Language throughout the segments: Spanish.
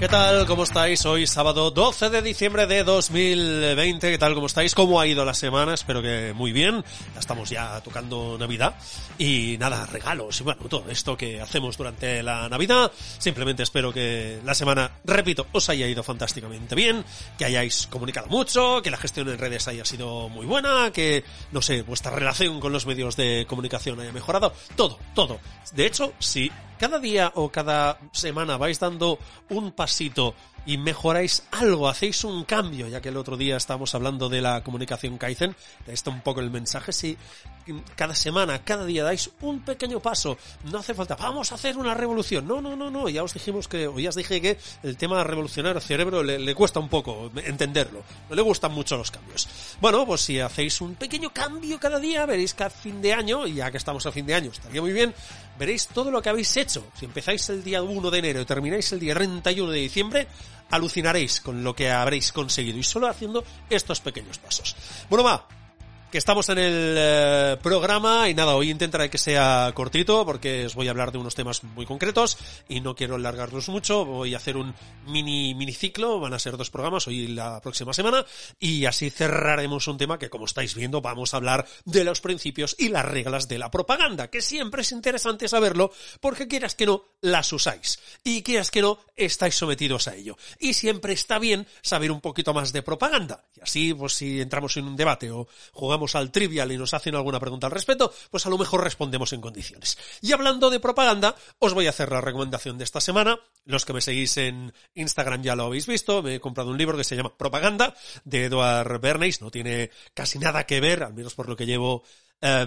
¿Qué tal? ¿Cómo estáis? Hoy sábado 12 de diciembre de 2020. ¿Qué tal? ¿Cómo estáis? ¿Cómo ha ido la semana? Espero que muy bien. Ya estamos ya tocando Navidad. Y nada, regalos y bueno, todo esto que hacemos durante la Navidad. Simplemente espero que la semana, repito, os haya ido fantásticamente bien, que hayáis comunicado mucho, que la gestión en redes haya sido muy buena, que, no sé, vuestra relación con los medios de comunicación haya mejorado. Todo, todo. De hecho, si cada día o cada semana vais dando un pasito y mejoráis algo, hacéis un cambio, ya que el otro día estábamos hablando de la comunicación Kaizen, está un poco el mensaje, si cada semana, cada día dais un pequeño paso, no hace falta, vamos a hacer una revolución, no, no, no, no, ya os dijimos que, o ya os dije que el tema revolucionar el cerebro le, cuesta un poco entenderlo, no le gustan mucho los cambios. Bueno, pues si hacéis un pequeño cambio cada día, veréis que a fin de año, ya que estamos a fin de año, estaría muy bien, veréis todo lo que habéis hecho. Si empezáis el día 1 de enero y termináis el día 31 de diciembre, alucinaréis con lo que habréis conseguido y solo haciendo estos pequeños pasos. Bueno, va, que estamos en el eh, programa y nada, hoy intentaré que sea cortito porque os voy a hablar de unos temas muy concretos y no quiero alargarlos mucho, voy a hacer un mini mini ciclo, van a ser dos programas hoy y la próxima semana y así cerraremos un tema que como estáis viendo vamos a hablar de los principios y las reglas de la propaganda, que siempre es interesante saberlo porque quieras que no las usáis y quieras que no estáis sometidos a ello. Y siempre está bien saber un poquito más de propaganda. Y así pues si entramos en un debate o jugamos al trivial y nos hacen alguna pregunta al respecto, pues a lo mejor respondemos en condiciones. Y hablando de propaganda, os voy a hacer la recomendación de esta semana. Los que me seguís en Instagram ya lo habéis visto. Me he comprado un libro que se llama Propaganda de Edward Bernays. No tiene casi nada que ver, al menos por lo que llevo eh,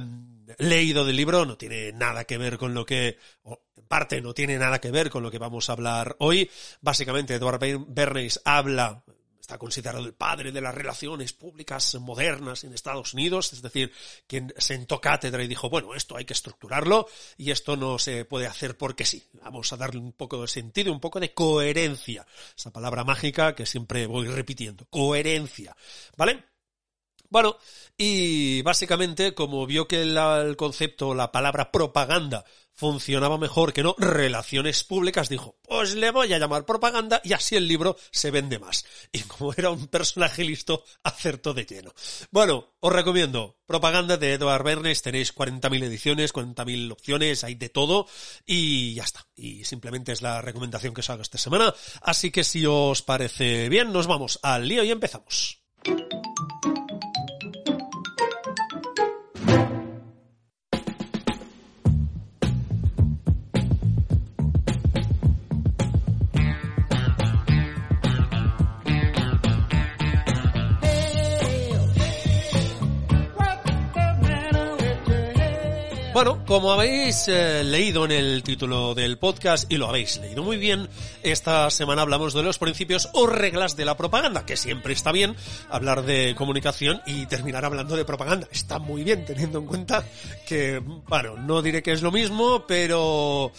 leído del libro, no tiene nada que ver con lo que, o en parte no tiene nada que ver con lo que vamos a hablar hoy. Básicamente, Edward Bernays habla está considerado el padre de las relaciones públicas modernas en Estados Unidos, es decir, quien sentó cátedra y dijo, bueno, esto hay que estructurarlo y esto no se puede hacer porque sí. Vamos a darle un poco de sentido, un poco de coherencia. Esa palabra mágica que siempre voy repitiendo. Coherencia. ¿Vale? Bueno, y básicamente, como vio que la, el concepto, la palabra propaganda funcionaba mejor que no relaciones públicas, dijo, pues le voy a llamar propaganda y así el libro se vende más. Y como era un personaje listo, acertó de lleno. Bueno, os recomiendo Propaganda de Edward Bernays, tenéis 40.000 ediciones, 40.000 opciones, hay de todo y ya está. Y simplemente es la recomendación que os hago esta semana. Así que si os parece bien, nos vamos al lío y empezamos. Bueno, como habéis eh, leído en el título del podcast y lo habéis leído muy bien, esta semana hablamos de los principios o reglas de la propaganda, que siempre está bien hablar de comunicación y terminar hablando de propaganda. Está muy bien teniendo en cuenta que, bueno, no diré que es lo mismo, pero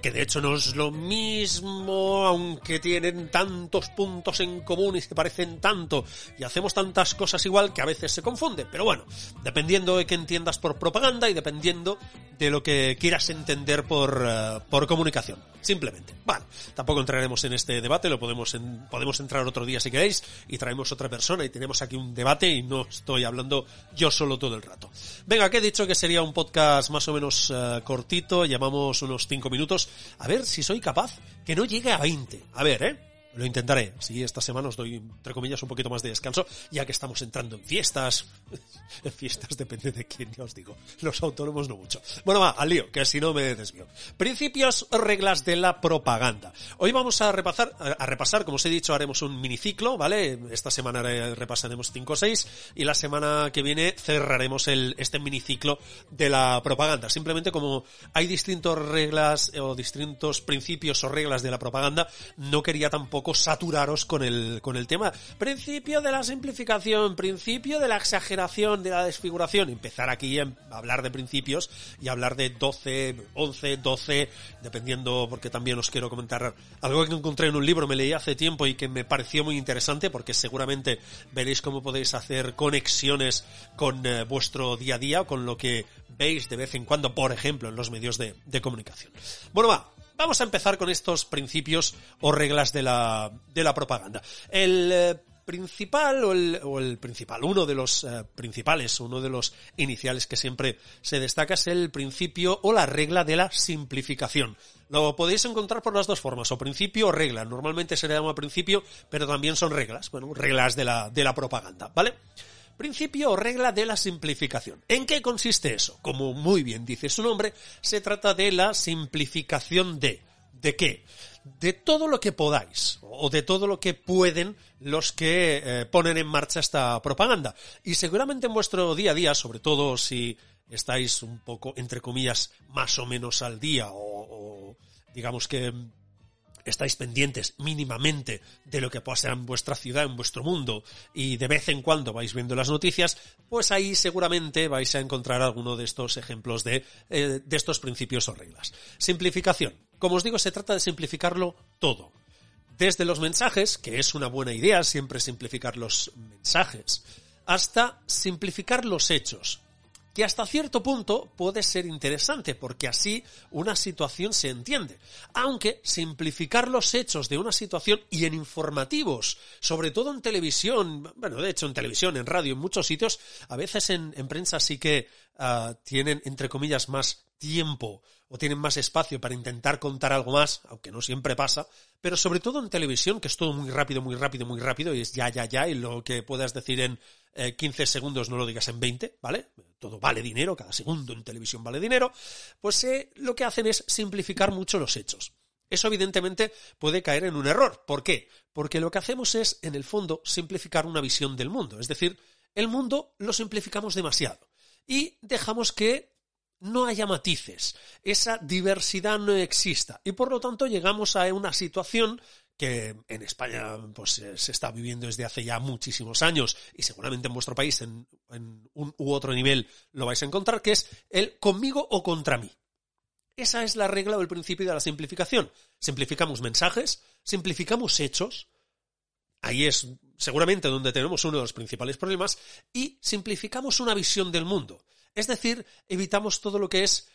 que de hecho no es lo mismo, aunque tienen tantos puntos en común y se parecen tanto y hacemos tantas cosas igual que a veces se confunde. Pero bueno, dependiendo de qué entiendas por propaganda y dependiendo de lo que quieras entender por, uh, por comunicación. Simplemente. Bueno, tampoco entraremos en este debate, lo podemos, en, podemos entrar otro día si queréis y traemos otra persona y tenemos aquí un debate y no estoy hablando yo solo todo el rato. Venga, que he dicho que sería un podcast más o menos uh, cortito, llamamos unos 5 minutos. A ver si soy capaz que no llegue a 20. A ver, ¿eh? Lo intentaré. Así esta semana os doy, entre comillas, un poquito más de descanso, ya que estamos entrando en fiestas. en fiestas depende de quién, ya os digo. Los autónomos no mucho. Bueno, va, al lío, que si no me desvío. Principios reglas de la propaganda. Hoy vamos a repasar, a repasar, como os he dicho, haremos un miniciclo, ¿vale? Esta semana repasaremos 5 o 6 y la semana que viene cerraremos el, este miniciclo de la propaganda. Simplemente como hay distintas reglas o distintos principios o reglas de la propaganda, no quería tampoco saturaros con el, con el tema. Principio de la simplificación, principio de la exageración, de la desfiguración. Empezar aquí a hablar de principios y hablar de 12, 11, 12, dependiendo, porque también os quiero comentar algo que encontré en un libro, me leí hace tiempo y que me pareció muy interesante, porque seguramente veréis cómo podéis hacer conexiones con eh, vuestro día a día, con lo que veis de vez en cuando, por ejemplo, en los medios de comunicación. Bueno, va, Vamos a empezar con estos principios o reglas de la, de la propaganda. El eh, principal o el, principal, uno de los eh, principales, uno de los iniciales que siempre se destaca es el principio o la regla de la simplificación. Lo podéis encontrar por las dos formas, o principio o regla. Normalmente se le llama principio, pero también son reglas, bueno, reglas de la, de la propaganda, ¿vale? Principio o regla de la simplificación. ¿En qué consiste eso? Como muy bien dice su nombre, se trata de la simplificación de. ¿De qué? De todo lo que podáis, o de todo lo que pueden los que eh, ponen en marcha esta propaganda. Y seguramente en vuestro día a día, sobre todo si estáis un poco, entre comillas, más o menos al día, o, o digamos que estáis pendientes mínimamente de lo que pasa en vuestra ciudad, en vuestro mundo, y de vez en cuando vais viendo las noticias, pues ahí seguramente vais a encontrar alguno de estos ejemplos de, eh, de estos principios o reglas. Simplificación. Como os digo, se trata de simplificarlo todo. Desde los mensajes, que es una buena idea siempre simplificar los mensajes, hasta simplificar los hechos, que hasta cierto punto puede ser interesante, porque así una situación se entiende. Aunque simplificar los hechos de una situación y en informativos, sobre todo en televisión, bueno, de hecho en televisión, en radio, en muchos sitios, a veces en, prensa sí que ah, tienen, entre comillas, más tiempo o tienen más espacio para intentar contar algo más, aunque no siempre pasa, pero sobre todo en televisión, que es todo muy rápido, muy rápido, muy rápido, y es ya, ya, ya, y lo que puedas decir en 15 eh, segundos no lo digas en 20, ¿vale? Todo vale dinero, cada segundo en televisión vale dinero, pues eh, lo que hacen es simplificar mucho los hechos. Eso evidentemente puede caer en un error. ¿Por qué? Porque lo que hacemos es, en el fondo, simplificar una visión del mundo. Es decir, el mundo lo simplificamos demasiado y dejamos que no haya matices, esa diversidad no exista y por lo tanto llegamos a una situación que en España pues se está viviendo desde hace ya muchísimos años y seguramente en vuestro país en, un u otro nivel lo vais a encontrar, que es el conmigo o contra mí. Esa es la regla o el principio de la simplificación. Simplificamos mensajes, simplificamos hechos, ahí es seguramente donde tenemos uno de los principales problemas, y simplificamos una visión del mundo. Es decir, evitamos todo lo que es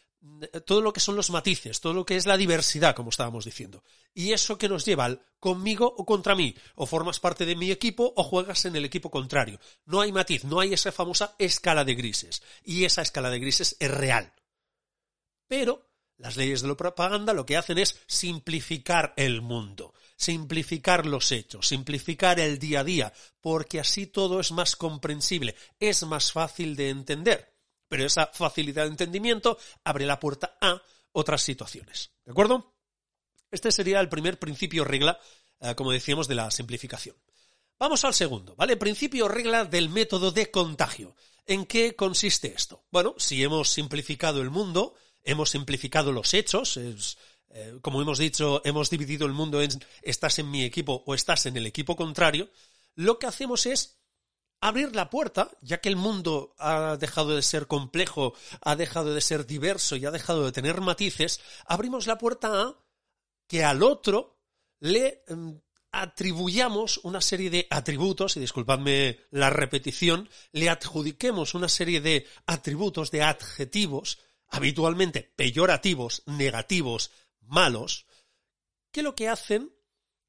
todo lo que son los matices, todo lo que es la diversidad, como estábamos diciendo. Y eso que nos lleva al conmigo o contra mí, o formas parte de mi equipo o juegas en el equipo contrario. No hay matiz, no hay esa famosa escala de grises. Y esa escala de grises es real. Pero las leyes de la propaganda lo que hacen es simplificar el mundo, simplificar los hechos, simplificar el día a día, porque así todo es más comprensible, es más fácil de entender pero esa facilidad de entendimiento abre la puerta a otras situaciones. ¿De acuerdo? Este sería el primer principio regla, eh, como decíamos, de la simplificación. Vamos al segundo, ¿vale? Principio regla del método de contagio. ¿En qué consiste esto? Bueno, si hemos simplificado el mundo, hemos simplificado los hechos, eh, como hemos dicho, hemos dividido el mundo en estás en mi equipo o estás en el equipo contrario, lo que hacemos es abrir la puerta, ya que el mundo ha dejado de ser complejo, ha dejado de ser diverso y ha dejado de tener matices, abrimos la puerta a que al otro le mm, atribuyamos una serie de atributos, y disculpadme la repetición, le adjudiquemos una serie de atributos, de adjetivos, habitualmente peyorativos, negativos, malos, que lo que hacen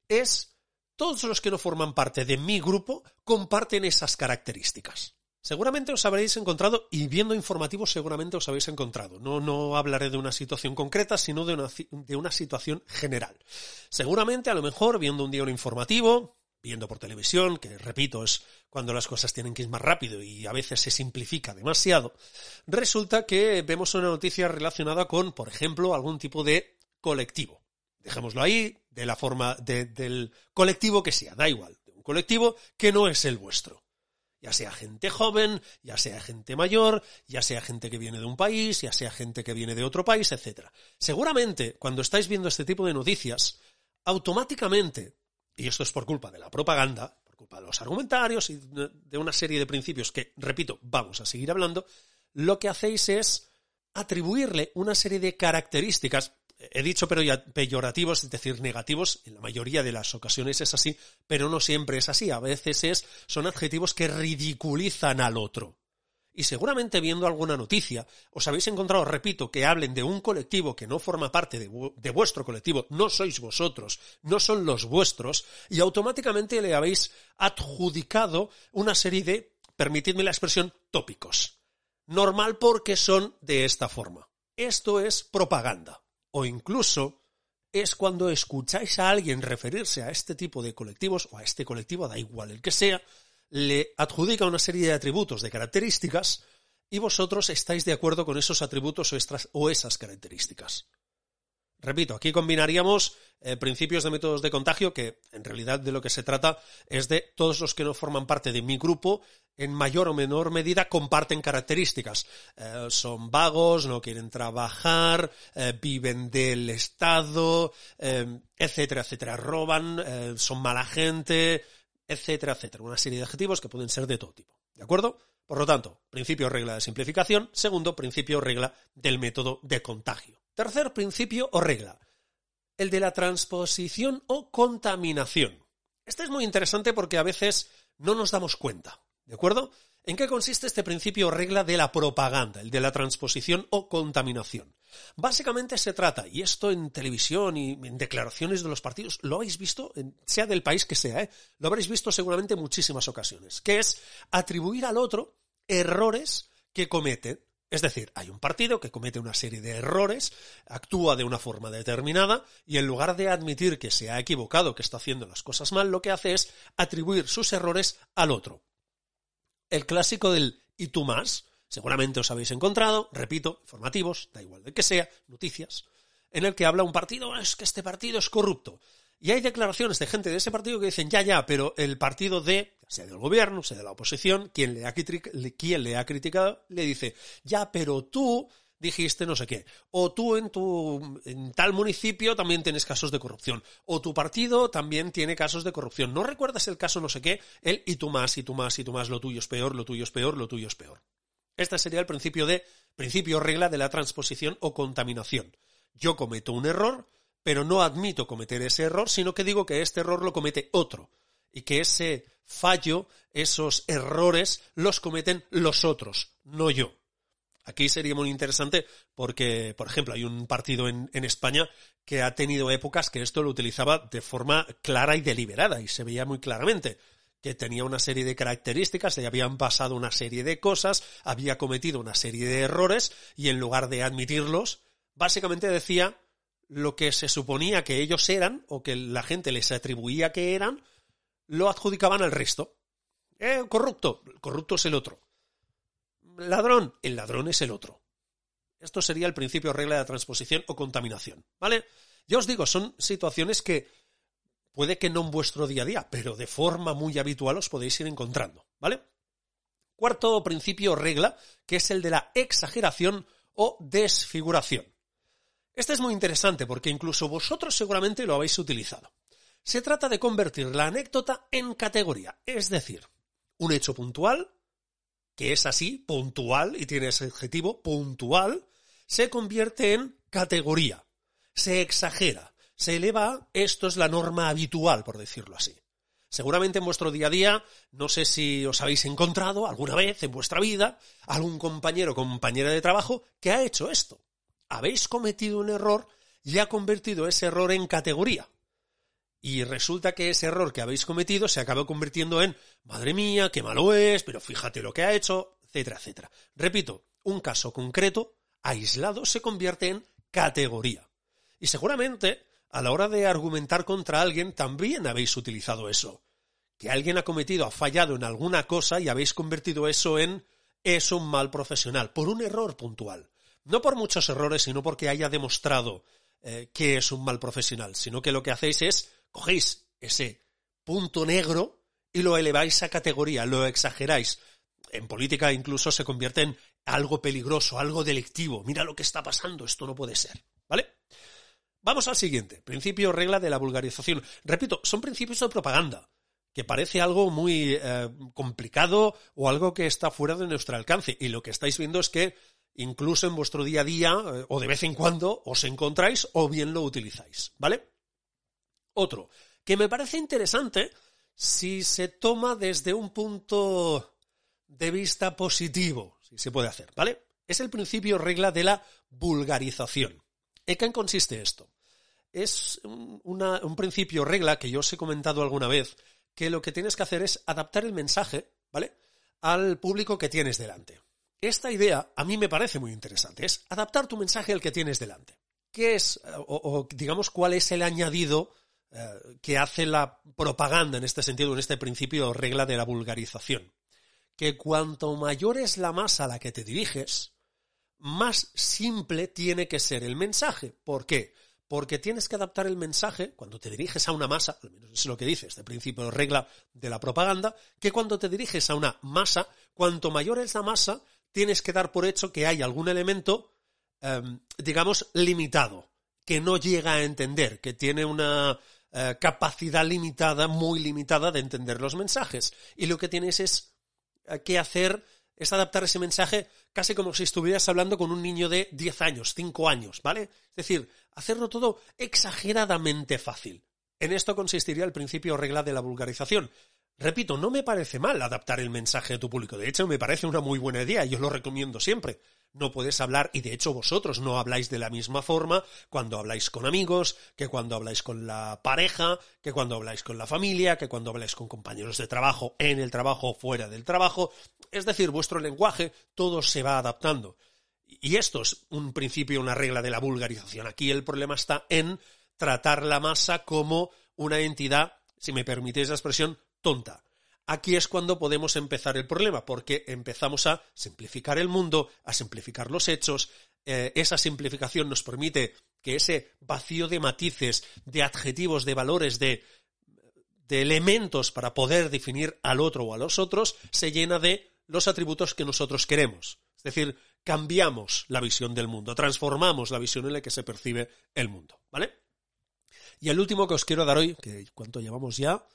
es todos los que no forman parte de mi grupo comparten esas características. Seguramente os habréis encontrado, y viendo informativos seguramente os habéis encontrado. No, no hablaré de una situación concreta, sino de una, de una situación general. Seguramente, a lo mejor, viendo un día un informativo, viendo por televisión, que repito, es cuando las cosas tienen que ir más rápido y a veces se simplifica demasiado, resulta que vemos una noticia relacionada con, por ejemplo, algún tipo de colectivo. Dejémoslo ahí, de la forma del colectivo que sea, da igual, de un colectivo que no es el vuestro ya sea gente joven, ya sea gente mayor, ya sea gente que viene de un país, ya sea gente que viene de otro país, etc. Seguramente, cuando estáis viendo este tipo de noticias, automáticamente, y esto es por culpa de la propaganda, por culpa de los argumentarios y de una serie de principios que, repito, vamos a seguir hablando, lo que hacéis es atribuirle una serie de características he dicho peyorativos, es decir, negativos, en la mayoría de las ocasiones es así, pero no siempre es así. A veces es, son adjetivos que ridiculizan al otro. Y seguramente viendo alguna noticia, os habéis encontrado, repito, que hablen de un colectivo que no forma parte de, vuestro colectivo, no sois vosotros, no son los vuestros, y automáticamente le habéis adjudicado una serie de, permitidme la expresión, tópicos. Normal porque son de esta forma. Esto es propaganda o incluso es cuando escucháis a alguien referirse a este tipo de colectivos o a este colectivo, da igual el que sea, le adjudica una serie de atributos, de características, y vosotros estáis de acuerdo con esos atributos o, esas características. Repito, aquí combinaríamos eh, principios de métodos de contagio que en realidad de lo que se trata es de todos los que no forman parte de mi grupo en mayor o menor medida comparten características. Eh, son vagos, no quieren trabajar, eh, viven del Estado, etcétera, etcétera. Roban, son mala gente, etcétera, etcétera. Una serie de adjetivos que pueden ser de todo tipo. ¿De acuerdo? Por lo tanto, principio regla de simplificación. Segundo, principio regla del método de contagio. Tercer principio o regla, el de la transposición o contaminación. Este es muy interesante porque a veces no nos damos cuenta, ¿de acuerdo? ¿En qué consiste este principio o regla de la propaganda, el de la transposición o contaminación? Básicamente se trata, y esto en televisión y en declaraciones de los partidos, lo habéis visto, sea del país que sea, ¿eh? lo habréis visto seguramente en muchísimas ocasiones, que es atribuir al otro errores que comete es decir, hay un partido que comete una serie de errores, actúa de una forma determinada y en lugar de admitir que se ha equivocado, que está haciendo las cosas mal, lo que hace es atribuir sus errores al otro. El clásico del y tú más, seguramente os habéis encontrado, repito, informativos, da igual de que sea, noticias, en el que habla un partido, es que este partido es corrupto. Y hay declaraciones de gente de ese partido que dicen, ya, ya, pero el partido de, sea del gobierno, sea de la oposición, quien le ha, quien le ha criticado, le dice, ya, pero tú dijiste no sé qué. O tú en tu en tal municipio también tienes casos de corrupción. O tu partido también tiene casos de corrupción. ¿No recuerdas el caso no sé qué? El y tú más, y tú más, y tú más, lo tuyo es peor, lo tuyo es peor, lo tuyo es peor. Este sería el principio de, principio regla de la transposición o contaminación. Yo cometo un error, pero no admito cometer ese error, sino que digo que este error lo comete otro y que ese fallo, esos errores, los cometen los otros, no yo. Aquí sería muy interesante porque, por ejemplo, hay un partido en, España que ha tenido épocas que esto lo utilizaba de forma clara y deliberada y se veía muy claramente que tenía una serie de características, le habían pasado una serie de cosas, había cometido una serie de errores y en lugar de admitirlos, básicamente decía lo que se suponía que ellos eran o que la gente les atribuía que eran, lo adjudicaban al resto. Eh, corrupto, el corrupto es el otro. Ladrón, el ladrón es el otro. Esto sería el principio regla de transposición o contaminación, ¿vale? Ya os digo, son situaciones que puede que no en vuestro día a día, pero de forma muy habitual os podéis ir encontrando, ¿vale? Cuarto principio regla, que es el de la exageración o desfiguración. Este es muy interesante porque incluso vosotros seguramente lo habéis utilizado. Se trata de convertir la anécdota en categoría, es decir, un hecho puntual, que es así, puntual, y tiene ese adjetivo, puntual, se convierte en categoría, se exagera, se eleva, esto es la norma habitual, por decirlo así. Seguramente en vuestro día a día, no sé si os habéis encontrado alguna vez en vuestra vida algún compañero o compañera de trabajo que ha hecho esto habéis cometido un error y ha convertido ese error en categoría. y resulta que ese error que habéis cometido se acaba convirtiendo en, madre mía, qué malo es, pero fíjate lo que ha hecho, etcétera, etcétera. Repito, un caso concreto, aislado, se convierte en categoría. Y seguramente, a la hora de argumentar contra alguien, también habéis utilizado eso. Que alguien ha cometido, ha fallado en alguna cosa y habéis convertido eso en es un mal profesional, por un error puntual. No por muchos errores, sino porque haya demostrado eh, que es un mal profesional, sino que lo que hacéis es cogéis ese punto negro y lo eleváis a categoría, lo exageráis. En política incluso se convierte en algo peligroso, algo delictivo. Mira lo que está pasando, esto no puede ser. ¿Vale? Vamos al siguiente, principio regla de la vulgarización. Repito, son principios de propaganda, que parece algo muy eh, complicado o algo que está fuera de nuestro alcance. Y lo que estáis viendo es que incluso en vuestro día a día eh, o de vez en cuando os encontráis o bien lo utilizáis, ¿vale? Otro, que me parece interesante si se toma desde un punto de vista positivo, si se puede hacer, ¿vale? Es el principio regla de la vulgarización. ¿En qué consiste esto? Es un principio regla que yo os he comentado alguna vez, que lo que tienes que hacer es adaptar el mensaje, ¿vale? Al público que tienes delante. Esta idea a mí me parece muy interesante, es adaptar tu mensaje al que tienes delante. ¿Qué es, o, digamos, cuál es el añadido eh, que hace la propaganda en este sentido, en este principio regla de la vulgarización? Que cuanto mayor es la masa a la que te diriges, más simple tiene que ser el mensaje. ¿Por qué? Porque tienes que adaptar el mensaje cuando te diriges a una masa, al menos es lo que dice este principio regla de la propaganda, que cuando te diriges a una masa, cuanto mayor es la masa, tienes que dar por hecho que hay algún elemento, em, digamos, limitado, que no llega a entender, que tiene una eh, capacidad limitada, muy limitada de entender los mensajes. Y lo que tienes es eh, que hacer es adaptar ese mensaje casi como si estuvieras hablando con un niño de 10 años, 5 años, ¿vale? Es decir, hacerlo todo exageradamente fácil. En esto consistiría el principio regla de la vulgarización. Repito, no me parece mal adaptar el mensaje a tu público. De hecho, me parece una muy buena idea y yo lo recomiendo siempre. No puedes hablar, y de hecho vosotros no habláis de la misma forma cuando habláis con amigos, que cuando habláis con la pareja, que cuando habláis con la familia, que cuando habláis con compañeros de trabajo, en el trabajo o fuera del trabajo. Es decir, vuestro lenguaje todo se va adaptando. Y esto es un principio, una regla de la vulgarización. Aquí el problema está en tratar la masa como una entidad, si me permitís la expresión, tonta. Aquí es cuando podemos empezar el problema, porque empezamos a simplificar el mundo, a simplificar los hechos. Eh, esa simplificación nos permite que ese vacío de matices, de adjetivos, de valores, de, de elementos para poder definir al otro o a los otros, se llena de los atributos que nosotros queremos. Es decir, cambiamos la visión del mundo, transformamos la visión en la que se percibe el mundo. ¿Vale? Y el último que os quiero dar hoy, que cuánto llevamos ya,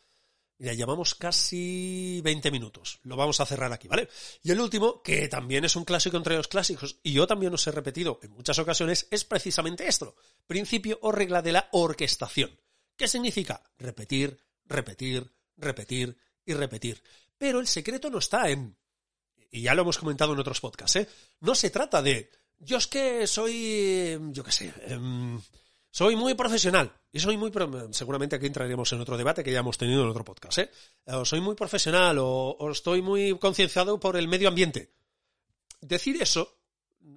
ya llevamos casi 20 minutos. Lo vamos a cerrar aquí, ¿vale? Y el último, que también es un clásico entre los clásicos, y yo también os he repetido en muchas ocasiones, es precisamente esto. Principio o regla de la orquestación. ¿Qué significa? Repetir, repetir, repetir y repetir. Pero el secreto no está en... Y ya lo hemos comentado en otros podcasts, ¿eh? No se trata de... Yo es que soy... Yo qué sé... Em, soy muy profesional. Y soy muy... Seguramente aquí entraremos en otro debate que ya hemos tenido en otro podcast, ¿eh? O soy muy profesional o, o estoy muy concienciado por el medio ambiente. Decir eso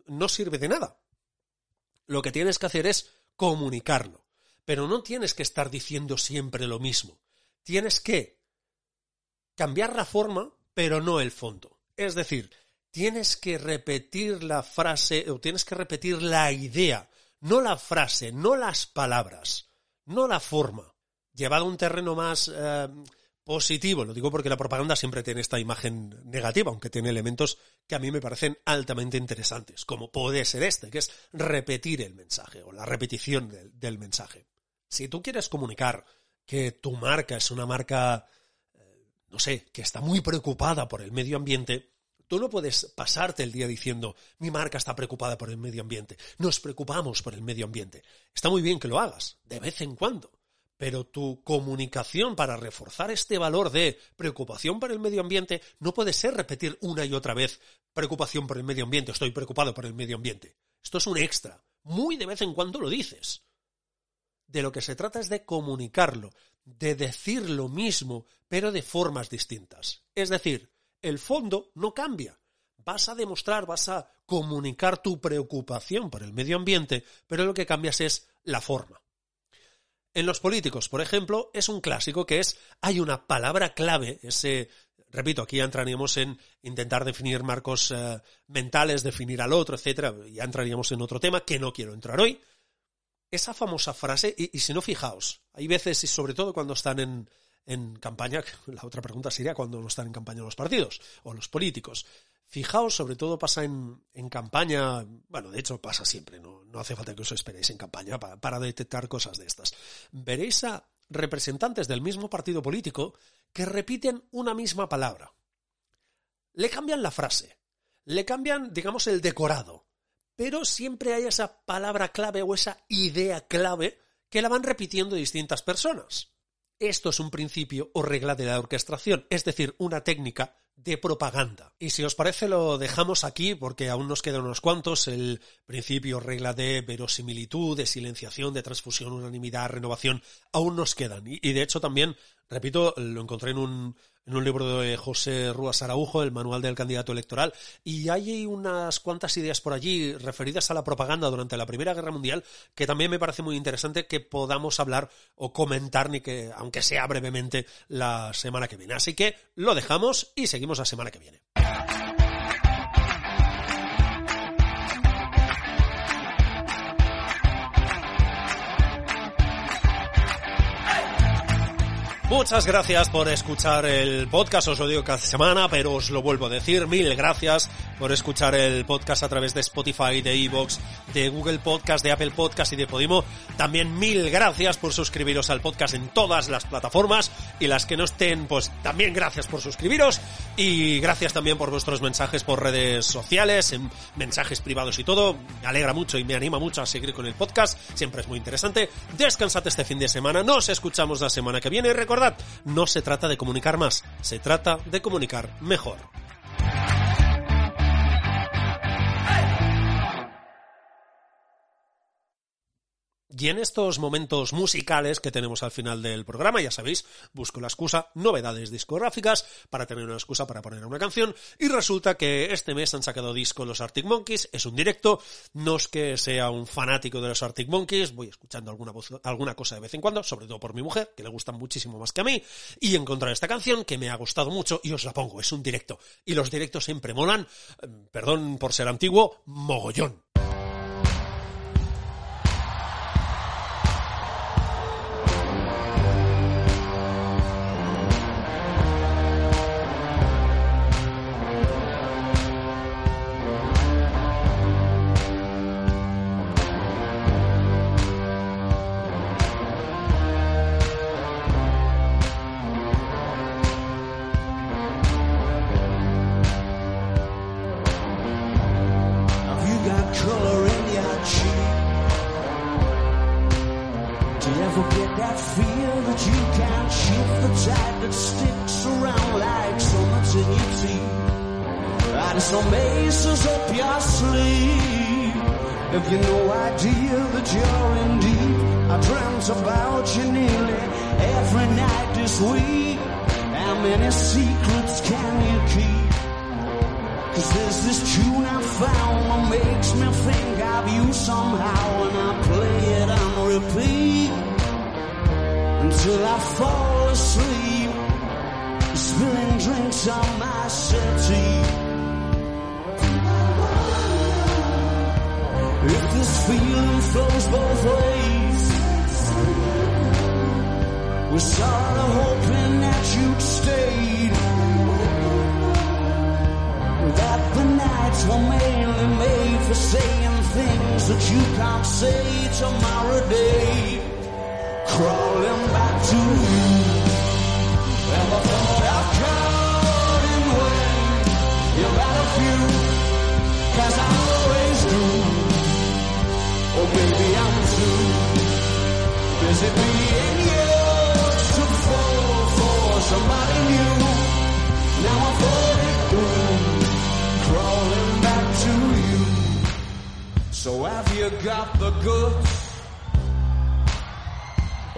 no sirve de nada. Lo que tienes que hacer es comunicarlo. Pero no tienes que estar diciendo siempre lo mismo. Tienes que cambiar la forma, pero no el fondo. Es decir, tienes que repetir la frase o tienes que repetir la idea no la frase, no las palabras, no la forma. Llevado a un terreno más eh, positivo, lo digo porque la propaganda siempre tiene esta imagen negativa, aunque tiene elementos que a mí me parecen altamente interesantes, como puede ser este, que es repetir el mensaje o la repetición del, mensaje. Si tú quieres comunicar que tu marca es una marca, eh, no sé, que está muy preocupada por el medio ambiente, Tú no puedes pasarte el día diciendo, mi marca está preocupada por el medio ambiente, nos preocupamos por el medio ambiente. Está muy bien que lo hagas, de vez en cuando, pero tu comunicación para reforzar este valor de preocupación por el medio ambiente no puede ser repetir una y otra vez preocupación por el medio ambiente, estoy preocupado por el medio ambiente. Esto es un extra. Muy de vez en cuando lo dices. De lo que se trata es de comunicarlo, de decir lo mismo, pero de formas distintas. Es decir, el fondo no cambia. Vas a demostrar, vas a comunicar tu preocupación por el medio ambiente, pero lo que cambias es la forma. En los políticos, por ejemplo, es un clásico que es hay una palabra clave, ese repito, aquí ya entraríamos en intentar definir marcos eh, mentales, definir al otro, etcétera, ya entraríamos en otro tema que no quiero entrar hoy. Esa famosa frase, y, si no fijaos, hay veces, y sobre todo cuando están en, en campaña, la otra pregunta sería cuando no están en campaña los partidos o los políticos. Fijaos, sobre todo pasa en, en campaña, bueno, de hecho pasa siempre, no, no hace falta que os esperéis en campaña para, para detectar cosas de estas. Veréis a representantes del mismo partido político que repiten una misma palabra. Le cambian la frase, le cambian, digamos, el decorado, pero siempre hay esa palabra clave o esa idea clave que la van repitiendo distintas personas. Esto es un principio o regla de la orquestación, es decir, una técnica de propaganda. Y si os parece lo dejamos aquí porque aún nos quedan unos cuantos, el principio, regla de verosimilitud, de silenciación, de transfusión, unanimidad, renovación, aún nos quedan. Y, de hecho también, repito, lo encontré en un, en un libro de José Rúas Araujo, el manual del candidato electoral, y hay unas cuantas ideas por allí referidas a la propaganda durante la Primera Guerra Mundial que también me parece muy interesante que podamos hablar o comentar, ni que, aunque sea brevemente, la semana que viene. Así que lo dejamos y seguimos la semana que viene. Muchas gracias por escuchar el podcast, os lo digo cada semana, pero os lo vuelvo a decir, mil gracias por escuchar el podcast a través de Spotify, de Evox, de Google Podcast, de Apple Podcast y de Podimo. También mil gracias por suscribiros al podcast en todas las plataformas y las que no estén, pues también gracias por suscribiros y gracias también por vuestros mensajes por redes sociales, en mensajes privados y todo. Me alegra mucho y me anima mucho a seguir con el podcast, siempre es muy interesante. Descansad este fin de semana, nos escuchamos la semana que viene y recordad no se trata de comunicar más, se trata de comunicar mejor. Y en estos momentos musicales que tenemos al final del programa, ya sabéis, busco la excusa, novedades discográficas, para tener una excusa para poner una canción, y resulta que este mes han sacado disco los Arctic Monkeys, es un directo, no es que sea un fanático de los Arctic Monkeys, voy escuchando alguna, cosa de vez en cuando, sobre todo por mi mujer, que le gustan muchísimo más que a mí, y encontrar esta canción que me ha gustado mucho y os la pongo, es un directo, y los directos siempre molan, eh, perdón por ser antiguo, mogollón. Get that fear that you can't shift the tide that sticks around like so much in your teeth. And it's no maces up your sleeve. If you no idea that you're in deep, I dreamt about you nearly every night this week. How many secrets can you keep? Cause there's this tune I found that makes me think of you somehow, and I play it on repeat until I fall asleep, spilling drinks on my settee. If this feeling flows both ways, we're sort of hoping that you'd stayed. That the nights were mainly made for saying things that you can't say tomorrow day crawling back to you. And I thought I've caught him when you're out of view, cause I always do. Oh, maybe I'm too busy being yours to fall for somebody new. Now I thought it through, crawling back to you. So have you got the goods?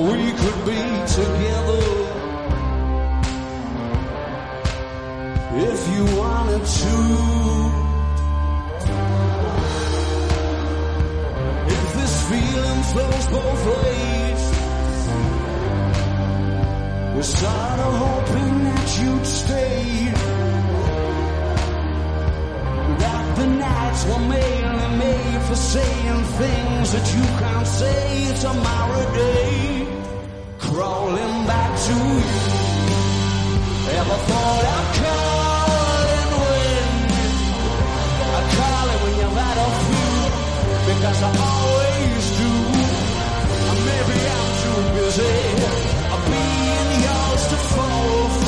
We could be together if you wanted to. If this feeling flows both ways, we're sort of hoping that you'd stay. The nights were mainly made for saying things that you can't say tomorrow day. Crawling back to you. Ever thought I'd call and win? I call it when you're out of view because I always do. Maybe I'm too busy being yours to follow.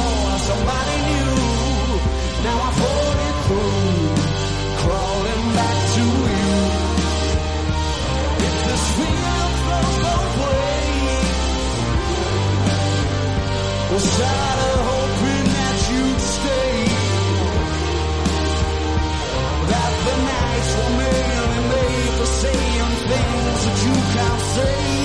that you can't say.